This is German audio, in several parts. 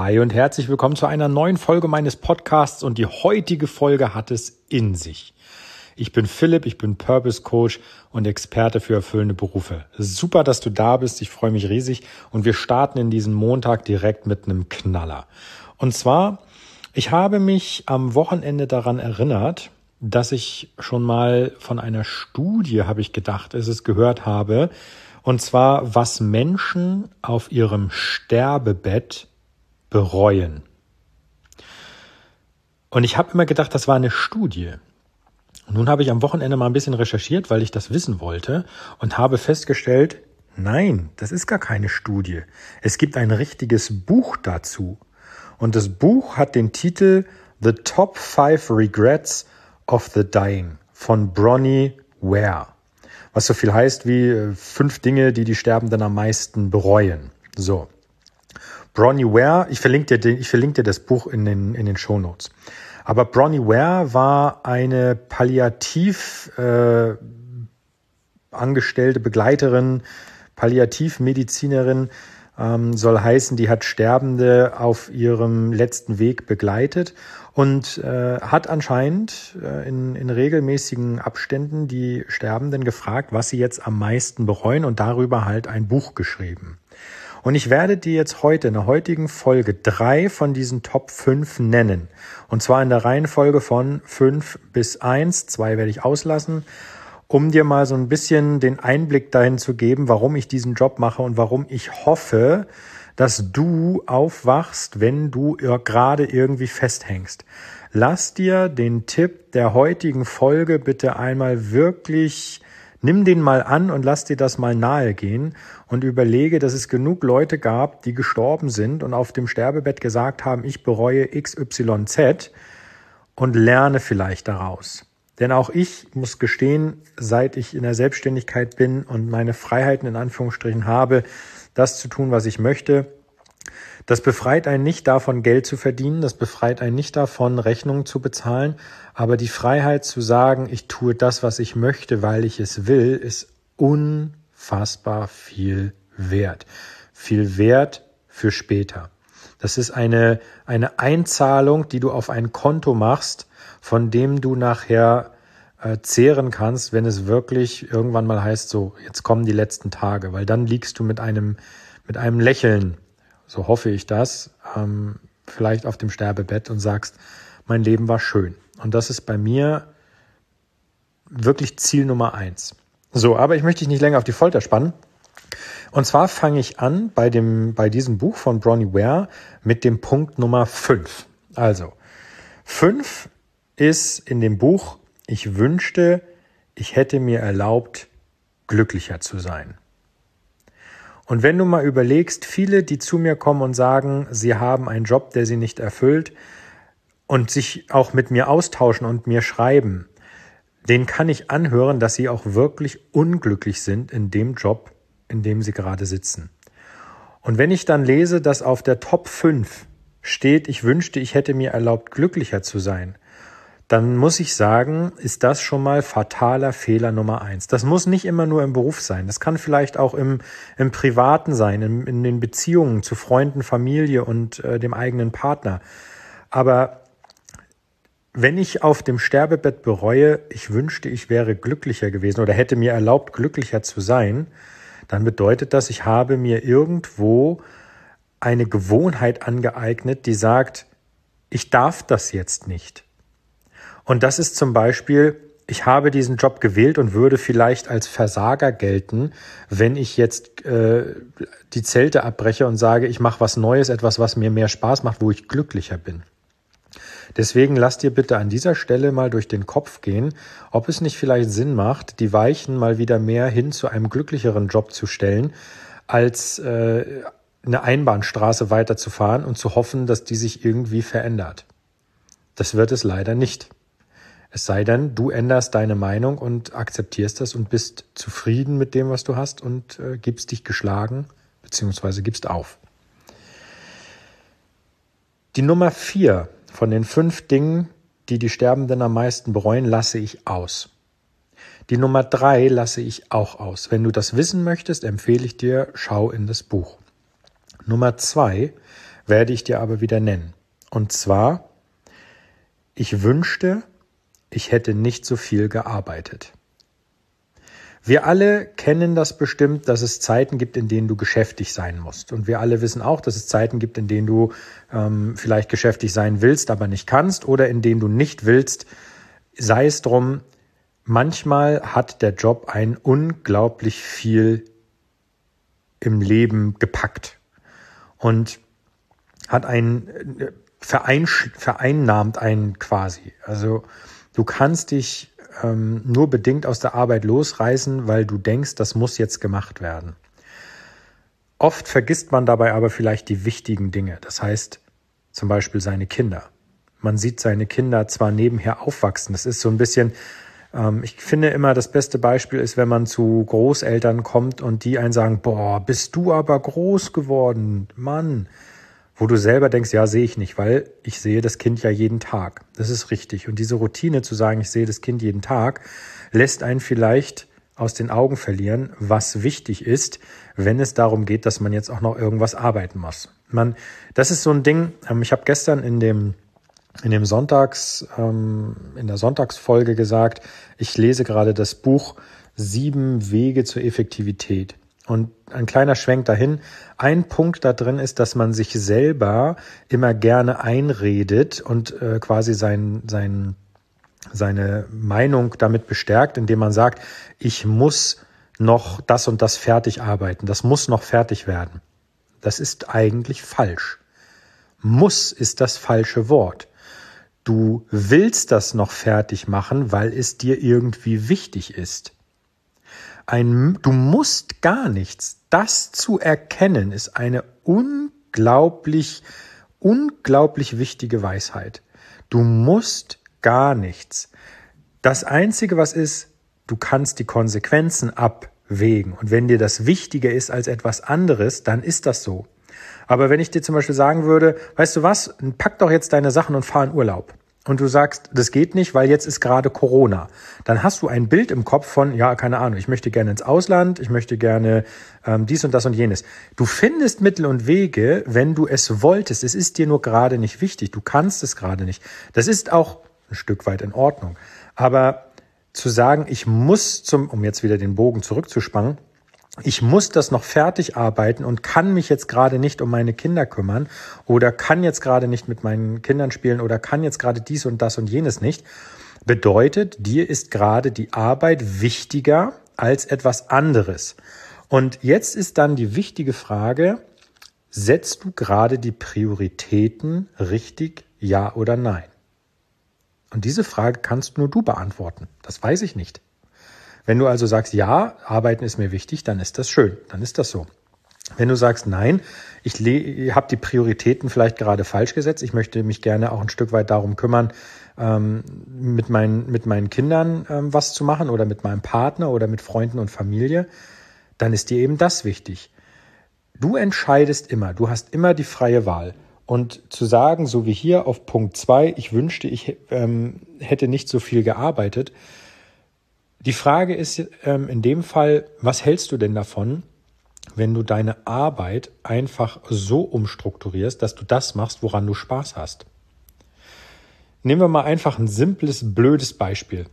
Hi und herzlich willkommen zu einer neuen Folge meines Podcasts und die heutige Folge hat es in sich. Ich bin Philipp, ich bin Purpose Coach und Experte für erfüllende Berufe. Super, dass du da bist, ich freue mich riesig und wir starten in diesen Montag direkt mit einem Knaller. Und zwar, ich habe mich am Wochenende daran erinnert, dass ich schon mal von einer Studie, habe ich gedacht, es ist gehört habe, und zwar, was Menschen auf ihrem Sterbebett bereuen. Und ich habe immer gedacht, das war eine Studie. Und nun habe ich am Wochenende mal ein bisschen recherchiert, weil ich das wissen wollte und habe festgestellt, nein, das ist gar keine Studie. Es gibt ein richtiges Buch dazu. Und das Buch hat den Titel The Top Five Regrets of the Dying von Bronnie Ware. Was so viel heißt wie äh, fünf Dinge, die die Sterbenden am meisten bereuen. So. Bronnie Ware, ich verlinke dir, ich verlinke dir das Buch in den, in den Show Notes. Aber Bronnie Ware war eine palliativ äh, angestellte Begleiterin, Palliativmedizinerin, ähm, soll heißen, die hat Sterbende auf ihrem letzten Weg begleitet und äh, hat anscheinend äh, in, in regelmäßigen Abständen die Sterbenden gefragt, was sie jetzt am meisten bereuen und darüber halt ein Buch geschrieben. Und ich werde dir jetzt heute in der heutigen Folge drei von diesen Top 5 nennen. Und zwar in der Reihenfolge von 5 bis 1. Zwei werde ich auslassen, um dir mal so ein bisschen den Einblick dahin zu geben, warum ich diesen Job mache und warum ich hoffe, dass du aufwachst, wenn du gerade irgendwie festhängst. Lass dir den Tipp der heutigen Folge bitte einmal wirklich Nimm den mal an und lass dir das mal nahe gehen und überlege, dass es genug Leute gab, die gestorben sind und auf dem Sterbebett gesagt haben, ich bereue XYZ und lerne vielleicht daraus. Denn auch ich muss gestehen, seit ich in der Selbstständigkeit bin und meine Freiheiten in Anführungsstrichen habe, das zu tun, was ich möchte, das befreit einen nicht davon, Geld zu verdienen, das befreit einen nicht davon, Rechnungen zu bezahlen, aber die Freiheit zu sagen, ich tue das, was ich möchte, weil ich es will, ist unfassbar viel wert. Viel wert für später. Das ist eine, eine Einzahlung, die du auf ein Konto machst, von dem du nachher äh, zehren kannst, wenn es wirklich irgendwann mal heißt, so, jetzt kommen die letzten Tage, weil dann liegst du mit einem, mit einem Lächeln so hoffe ich das, ähm, vielleicht auf dem Sterbebett und sagst, mein Leben war schön. Und das ist bei mir wirklich Ziel Nummer eins. So, aber ich möchte dich nicht länger auf die Folter spannen. Und zwar fange ich an bei dem, bei diesem Buch von Bronnie Ware mit dem Punkt Nummer fünf. Also, fünf ist in dem Buch, ich wünschte, ich hätte mir erlaubt, glücklicher zu sein. Und wenn du mal überlegst, viele, die zu mir kommen und sagen, sie haben einen Job, der sie nicht erfüllt und sich auch mit mir austauschen und mir schreiben, den kann ich anhören, dass sie auch wirklich unglücklich sind in dem Job, in dem sie gerade sitzen. Und wenn ich dann lese, dass auf der Top 5 steht, ich wünschte, ich hätte mir erlaubt, glücklicher zu sein, dann muss ich sagen, ist das schon mal fataler Fehler Nummer eins. Das muss nicht immer nur im Beruf sein. Das kann vielleicht auch im, im Privaten sein, in, in den Beziehungen zu Freunden, Familie und äh, dem eigenen Partner. Aber wenn ich auf dem Sterbebett bereue, ich wünschte, ich wäre glücklicher gewesen oder hätte mir erlaubt, glücklicher zu sein, dann bedeutet das, ich habe mir irgendwo eine Gewohnheit angeeignet, die sagt, ich darf das jetzt nicht. Und das ist zum Beispiel, ich habe diesen Job gewählt und würde vielleicht als Versager gelten, wenn ich jetzt äh, die Zelte abbreche und sage, ich mache was Neues, etwas, was mir mehr Spaß macht, wo ich glücklicher bin. Deswegen lass dir bitte an dieser Stelle mal durch den Kopf gehen, ob es nicht vielleicht Sinn macht, die Weichen mal wieder mehr hin zu einem glücklicheren Job zu stellen, als äh, eine Einbahnstraße weiterzufahren und zu hoffen, dass die sich irgendwie verändert. Das wird es leider nicht. Es sei denn, du änderst deine Meinung und akzeptierst das und bist zufrieden mit dem, was du hast und äh, gibst dich geschlagen bzw. gibst auf. Die Nummer vier von den fünf Dingen, die die Sterbenden am meisten bereuen, lasse ich aus. Die Nummer drei lasse ich auch aus. Wenn du das wissen möchtest, empfehle ich dir, schau in das Buch. Nummer zwei werde ich dir aber wieder nennen. Und zwar, ich wünschte, ich hätte nicht so viel gearbeitet. Wir alle kennen das bestimmt, dass es Zeiten gibt, in denen du geschäftig sein musst. Und wir alle wissen auch, dass es Zeiten gibt, in denen du ähm, vielleicht geschäftig sein willst, aber nicht kannst oder in denen du nicht willst. Sei es drum, manchmal hat der Job ein unglaublich viel im Leben gepackt und hat ein äh, verein, vereinnahmt einen quasi. Also du kannst dich ähm, nur bedingt aus der Arbeit losreißen, weil du denkst, das muss jetzt gemacht werden. Oft vergisst man dabei aber vielleicht die wichtigen Dinge. Das heißt zum Beispiel seine Kinder. Man sieht seine Kinder zwar nebenher aufwachsen. Das ist so ein bisschen, ähm, ich finde immer, das beste Beispiel ist, wenn man zu Großeltern kommt und die einen sagen, boah, bist du aber groß geworden, Mann wo du selber denkst, ja, sehe ich nicht, weil ich sehe das Kind ja jeden Tag. Das ist richtig. Und diese Routine zu sagen, ich sehe das Kind jeden Tag, lässt einen vielleicht aus den Augen verlieren, was wichtig ist, wenn es darum geht, dass man jetzt auch noch irgendwas arbeiten muss. Man, das ist so ein Ding. Ähm, ich habe gestern in dem in dem Sonntags ähm, in der Sonntagsfolge gesagt, ich lese gerade das Buch Sieben Wege zur Effektivität. Und ein kleiner Schwenk dahin. Ein Punkt da drin ist, dass man sich selber immer gerne einredet und äh, quasi sein, sein, seine Meinung damit bestärkt, indem man sagt, ich muss noch das und das fertig arbeiten, das muss noch fertig werden. Das ist eigentlich falsch. Muss ist das falsche Wort. Du willst das noch fertig machen, weil es dir irgendwie wichtig ist. Ein, du musst gar nichts. Das zu erkennen ist eine unglaublich, unglaublich wichtige Weisheit. Du musst gar nichts. Das Einzige, was ist, du kannst die Konsequenzen abwägen. Und wenn dir das wichtiger ist als etwas anderes, dann ist das so. Aber wenn ich dir zum Beispiel sagen würde, weißt du was, pack doch jetzt deine Sachen und fahr in Urlaub und du sagst, das geht nicht, weil jetzt ist gerade Corona, dann hast du ein Bild im Kopf von, ja, keine Ahnung, ich möchte gerne ins Ausland, ich möchte gerne ähm, dies und das und jenes. Du findest Mittel und Wege, wenn du es wolltest. Es ist dir nur gerade nicht wichtig. Du kannst es gerade nicht. Das ist auch ein Stück weit in Ordnung. Aber zu sagen, ich muss zum, um jetzt wieder den Bogen zurückzuspannen, ich muss das noch fertig arbeiten und kann mich jetzt gerade nicht um meine Kinder kümmern oder kann jetzt gerade nicht mit meinen Kindern spielen oder kann jetzt gerade dies und das und jenes nicht, bedeutet, dir ist gerade die Arbeit wichtiger als etwas anderes. Und jetzt ist dann die wichtige Frage, setzt du gerade die Prioritäten richtig, ja oder nein? Und diese Frage kannst nur du beantworten. Das weiß ich nicht. Wenn du also sagst, ja, arbeiten ist mir wichtig, dann ist das schön, dann ist das so. Wenn du sagst, nein, ich habe die Prioritäten vielleicht gerade falsch gesetzt, ich möchte mich gerne auch ein Stück weit darum kümmern, ähm, mit, meinen, mit meinen Kindern ähm, was zu machen oder mit meinem Partner oder mit Freunden und Familie, dann ist dir eben das wichtig. Du entscheidest immer, du hast immer die freie Wahl. Und zu sagen, so wie hier auf Punkt zwei, ich wünschte, ich ähm, hätte nicht so viel gearbeitet, die Frage ist ähm, in dem Fall, was hältst du denn davon, wenn du deine Arbeit einfach so umstrukturierst, dass du das machst, woran du Spaß hast? Nehmen wir mal einfach ein simples, blödes Beispiel.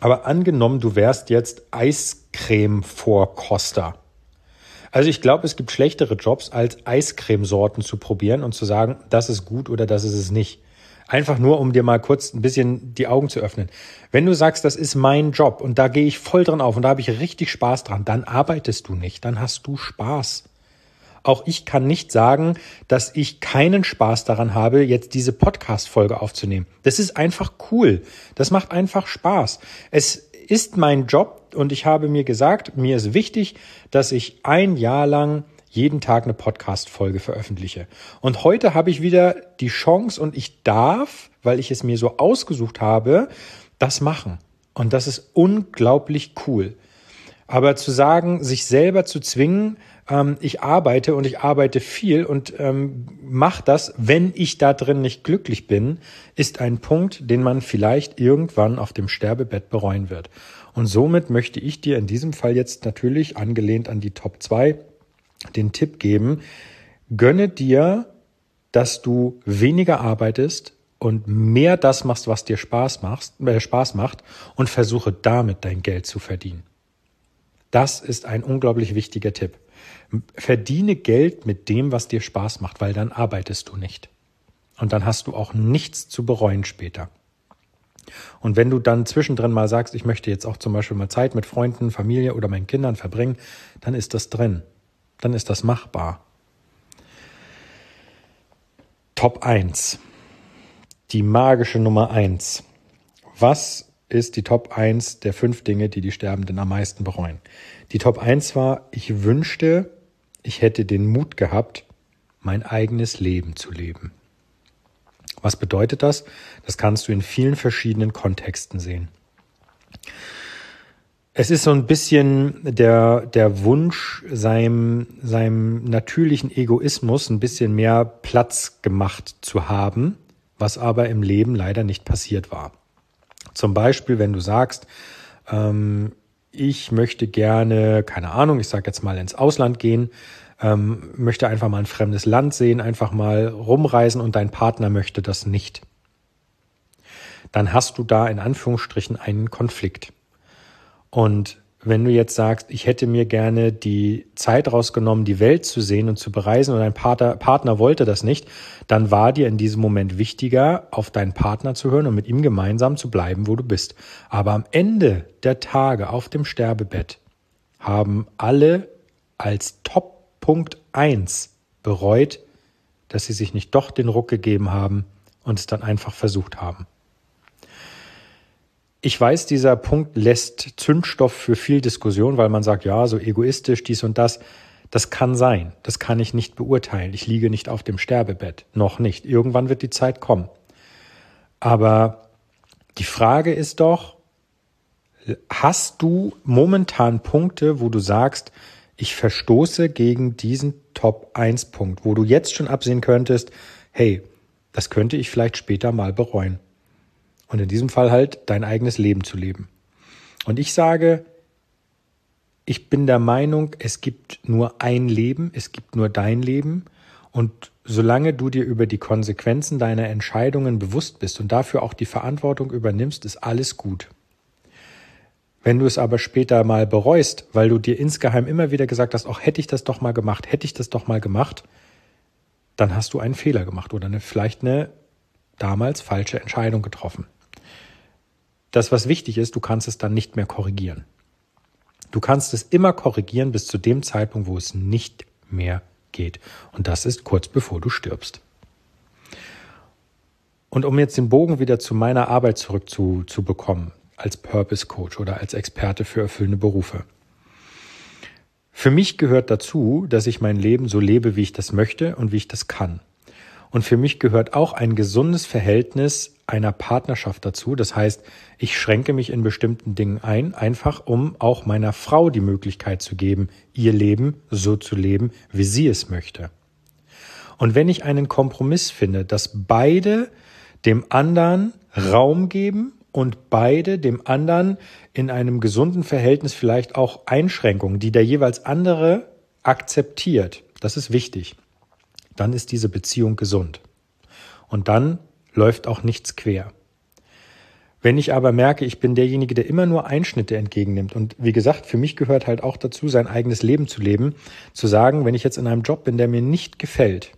Aber angenommen, du wärst jetzt Eiscreme-Vorkoster. Also ich glaube, es gibt schlechtere Jobs, als Eiscremesorten zu probieren und zu sagen, das ist gut oder das ist es nicht. Einfach nur, um dir mal kurz ein bisschen die Augen zu öffnen. Wenn du sagst, das ist mein Job und da gehe ich voll dran auf und da habe ich richtig Spaß dran, dann arbeitest du nicht, dann hast du Spaß. Auch ich kann nicht sagen, dass ich keinen Spaß daran habe, jetzt diese Podcast-Folge aufzunehmen. Das ist einfach cool. Das macht einfach Spaß. Es ist mein Job und ich habe mir gesagt, mir ist wichtig, dass ich ein Jahr lang jeden Tag eine Podcast-Folge veröffentliche. Und heute habe ich wieder die Chance und ich darf, weil ich es mir so ausgesucht habe, das machen. Und das ist unglaublich cool. Aber zu sagen, sich selber zu zwingen, ähm, ich arbeite und ich arbeite viel und ähm, mache das, wenn ich da drin nicht glücklich bin, ist ein Punkt, den man vielleicht irgendwann auf dem Sterbebett bereuen wird. Und somit möchte ich dir in diesem Fall jetzt natürlich angelehnt an die Top 2 den Tipp geben, gönne dir dass du weniger arbeitest und mehr das machst, was dir Spaß macht, äh, Spaß macht und versuche damit dein Geld zu verdienen. Das ist ein unglaublich wichtiger Tipp. Verdiene Geld mit dem, was dir Spaß macht, weil dann arbeitest du nicht. Und dann hast du auch nichts zu bereuen später. Und wenn du dann zwischendrin mal sagst, ich möchte jetzt auch zum Beispiel mal Zeit mit Freunden, Familie oder meinen Kindern verbringen, dann ist das drin. Dann ist das machbar. Top 1. Die magische Nummer 1. Was ist die Top 1 der fünf Dinge, die die Sterbenden am meisten bereuen? Die Top 1 war, ich wünschte, ich hätte den Mut gehabt, mein eigenes Leben zu leben. Was bedeutet das? Das kannst du in vielen verschiedenen Kontexten sehen. Es ist so ein bisschen der, der Wunsch, seinem, seinem natürlichen Egoismus ein bisschen mehr Platz gemacht zu haben, was aber im Leben leider nicht passiert war. Zum Beispiel, wenn du sagst, ähm, ich möchte gerne, keine Ahnung, ich sage jetzt mal ins Ausland gehen, ähm, möchte einfach mal ein fremdes Land sehen, einfach mal rumreisen und dein Partner möchte das nicht. Dann hast du da in Anführungsstrichen einen Konflikt. Und wenn du jetzt sagst, ich hätte mir gerne die Zeit rausgenommen, die Welt zu sehen und zu bereisen und dein Partner, Partner wollte das nicht, dann war dir in diesem Moment wichtiger, auf deinen Partner zu hören und mit ihm gemeinsam zu bleiben, wo du bist. Aber am Ende der Tage auf dem Sterbebett haben alle als Top Punkt 1 bereut, dass sie sich nicht doch den Ruck gegeben haben und es dann einfach versucht haben. Ich weiß, dieser Punkt lässt Zündstoff für viel Diskussion, weil man sagt, ja, so egoistisch, dies und das. Das kann sein. Das kann ich nicht beurteilen. Ich liege nicht auf dem Sterbebett. Noch nicht. Irgendwann wird die Zeit kommen. Aber die Frage ist doch, hast du momentan Punkte, wo du sagst, ich verstoße gegen diesen Top 1 Punkt, wo du jetzt schon absehen könntest, hey, das könnte ich vielleicht später mal bereuen. Und in diesem Fall halt dein eigenes Leben zu leben. Und ich sage, ich bin der Meinung, es gibt nur ein Leben, es gibt nur dein Leben. Und solange du dir über die Konsequenzen deiner Entscheidungen bewusst bist und dafür auch die Verantwortung übernimmst, ist alles gut. Wenn du es aber später mal bereust, weil du dir insgeheim immer wieder gesagt hast, auch hätte ich das doch mal gemacht, hätte ich das doch mal gemacht, dann hast du einen Fehler gemacht oder eine, vielleicht eine damals falsche Entscheidung getroffen. Das, was wichtig ist, du kannst es dann nicht mehr korrigieren. Du kannst es immer korrigieren bis zu dem Zeitpunkt, wo es nicht mehr geht. Und das ist kurz bevor du stirbst. Und um jetzt den Bogen wieder zu meiner Arbeit zurückzubekommen, als Purpose Coach oder als Experte für erfüllende Berufe. Für mich gehört dazu, dass ich mein Leben so lebe, wie ich das möchte und wie ich das kann. Und für mich gehört auch ein gesundes Verhältnis einer Partnerschaft dazu. Das heißt, ich schränke mich in bestimmten Dingen ein, einfach um auch meiner Frau die Möglichkeit zu geben, ihr Leben so zu leben, wie sie es möchte. Und wenn ich einen Kompromiss finde, dass beide dem anderen Raum geben und beide dem anderen in einem gesunden Verhältnis vielleicht auch Einschränkungen, die der jeweils andere akzeptiert. Das ist wichtig. Dann ist diese Beziehung gesund. Und dann läuft auch nichts quer. Wenn ich aber merke, ich bin derjenige, der immer nur Einschnitte entgegennimmt und wie gesagt, für mich gehört halt auch dazu, sein eigenes Leben zu leben, zu sagen, wenn ich jetzt in einem Job bin, der mir nicht gefällt,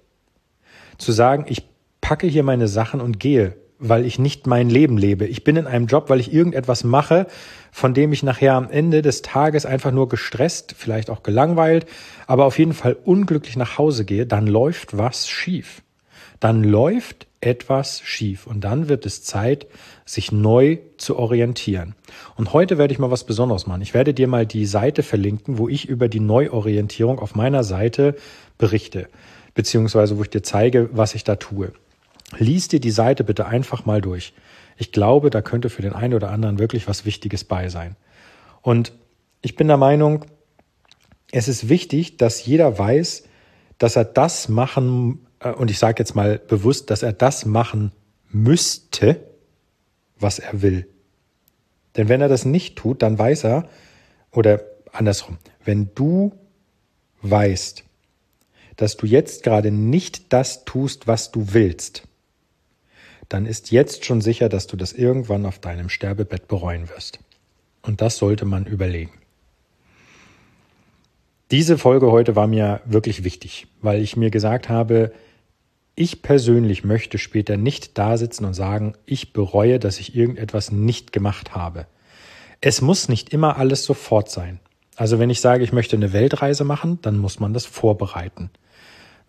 zu sagen, ich packe hier meine Sachen und gehe, weil ich nicht mein Leben lebe. Ich bin in einem Job, weil ich irgendetwas mache, von dem ich nachher am Ende des Tages einfach nur gestresst, vielleicht auch gelangweilt, aber auf jeden Fall unglücklich nach Hause gehe, dann läuft was schief. Dann läuft etwas schief und dann wird es Zeit, sich neu zu orientieren. Und heute werde ich mal was Besonderes machen. Ich werde dir mal die Seite verlinken, wo ich über die Neuorientierung auf meiner Seite berichte, beziehungsweise wo ich dir zeige, was ich da tue. Lies dir die Seite bitte einfach mal durch. Ich glaube, da könnte für den einen oder anderen wirklich was Wichtiges bei sein. Und ich bin der Meinung, es ist wichtig, dass jeder weiß, dass er das machen, äh, und ich sage jetzt mal bewusst, dass er das machen müsste, was er will. Denn wenn er das nicht tut, dann weiß er, oder andersrum, wenn du weißt, dass du jetzt gerade nicht das tust, was du willst, dann ist jetzt schon sicher, dass du das irgendwann auf deinem Sterbebett bereuen wirst. Und das sollte man überlegen. Diese Folge heute war mir wirklich wichtig, weil ich mir gesagt habe, ich persönlich möchte später nicht da sitzen und sagen, ich bereue, dass ich irgendetwas nicht gemacht habe. Es muss nicht immer alles sofort sein. Also wenn ich sage, ich möchte eine Weltreise machen, dann muss man das vorbereiten.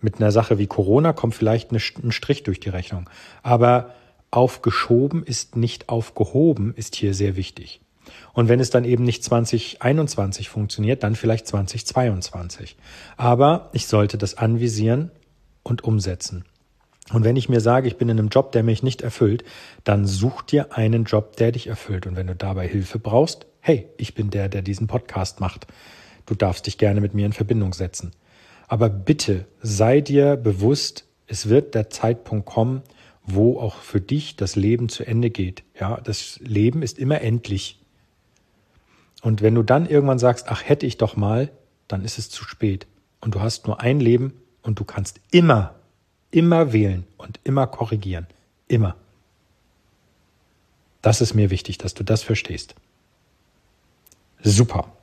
Mit einer Sache wie Corona kommt vielleicht ein Strich durch die Rechnung. Aber aufgeschoben ist nicht aufgehoben, ist hier sehr wichtig. Und wenn es dann eben nicht 2021 funktioniert, dann vielleicht 2022. Aber ich sollte das anvisieren und umsetzen. Und wenn ich mir sage, ich bin in einem Job, der mich nicht erfüllt, dann such dir einen Job, der dich erfüllt. Und wenn du dabei Hilfe brauchst, hey, ich bin der, der diesen Podcast macht. Du darfst dich gerne mit mir in Verbindung setzen. Aber bitte sei dir bewusst, es wird der Zeitpunkt kommen, wo auch für dich das Leben zu Ende geht. Ja, das Leben ist immer endlich. Und wenn du dann irgendwann sagst, ach, hätte ich doch mal, dann ist es zu spät. Und du hast nur ein Leben und du kannst immer, immer wählen und immer korrigieren. Immer. Das ist mir wichtig, dass du das verstehst. Super.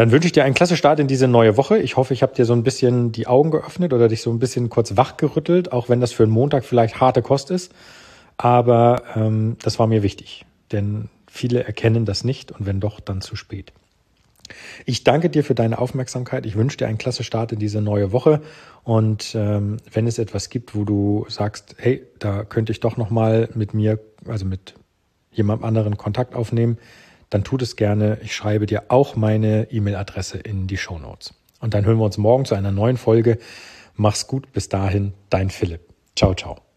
Dann wünsche ich dir einen klasse Start in diese neue Woche. Ich hoffe, ich habe dir so ein bisschen die Augen geöffnet oder dich so ein bisschen kurz wachgerüttelt, auch wenn das für einen Montag vielleicht harte Kost ist. Aber ähm, das war mir wichtig, denn viele erkennen das nicht und wenn doch, dann zu spät. Ich danke dir für deine Aufmerksamkeit. Ich wünsche dir einen klasse Start in diese neue Woche. Und ähm, wenn es etwas gibt, wo du sagst, hey, da könnte ich doch noch mal mit mir, also mit jemand anderen Kontakt aufnehmen, dann tut es gerne. Ich schreibe dir auch meine E-Mail-Adresse in die Show Notes. Und dann hören wir uns morgen zu einer neuen Folge. Mach's gut. Bis dahin, dein Philipp. Ciao, ciao.